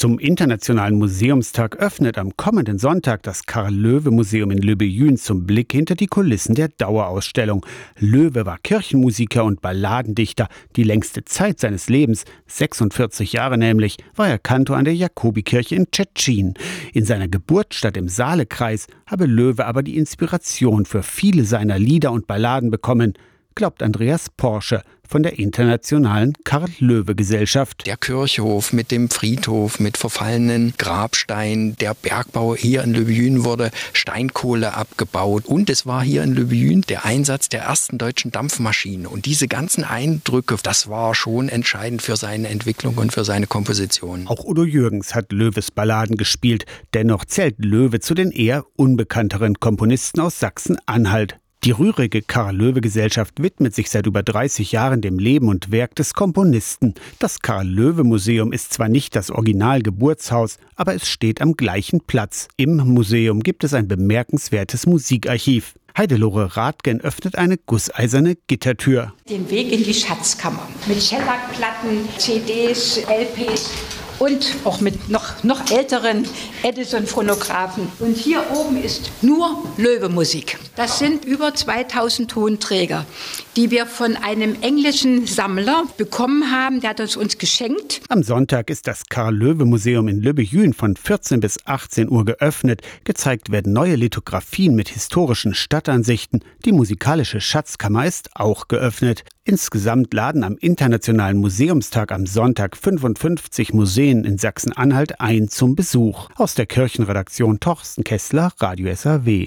Zum Internationalen Museumstag öffnet am kommenden Sonntag das Karl-Löwe-Museum in Löbejün zum Blick hinter die Kulissen der Dauerausstellung. Löwe war Kirchenmusiker und Balladendichter. Die längste Zeit seines Lebens, 46 Jahre nämlich, war er Kantor an der Jakobikirche in Tschetschen. In seiner Geburtsstadt im Saalekreis habe Löwe aber die Inspiration für viele seiner Lieder und Balladen bekommen glaubt Andreas Porsche von der Internationalen Karl-Löwe-Gesellschaft. Der Kirchhof mit dem Friedhof, mit verfallenen Grabsteinen, der Bergbau hier in Löbejün wurde Steinkohle abgebaut und es war hier in Löbejün der Einsatz der ersten deutschen Dampfmaschine. Und diese ganzen Eindrücke, das war schon entscheidend für seine Entwicklung und für seine Komposition. Auch Udo Jürgens hat Löwes Balladen gespielt. Dennoch zählt Löwe zu den eher unbekannteren Komponisten aus Sachsen-Anhalt. Die rührige Karl-Löwe-Gesellschaft widmet sich seit über 30 Jahren dem Leben und Werk des Komponisten. Das Karl-Löwe-Museum ist zwar nicht das Original-Geburtshaus, aber es steht am gleichen Platz. Im Museum gibt es ein bemerkenswertes Musikarchiv. Heidelore Radgen öffnet eine gusseiserne Gittertür. Den Weg in die Schatzkammer mit Shellac-Platten, CDs, LPs und auch mit noch, noch älteren Edison-Phonographen. Und hier oben ist nur Löwe-Musik. Das sind über 2000 Tonträger, die wir von einem englischen Sammler bekommen haben. Der hat es uns geschenkt. Am Sonntag ist das Karl-Löwe-Museum in Löbejün von 14 bis 18 Uhr geöffnet. Gezeigt werden neue Lithografien mit historischen Stadtansichten. Die musikalische Schatzkammer ist auch geöffnet. Insgesamt laden am Internationalen Museumstag am Sonntag 55 Museen in Sachsen-Anhalt ein zum Besuch. Aus der Kirchenredaktion Torsten Kessler, Radio SAW.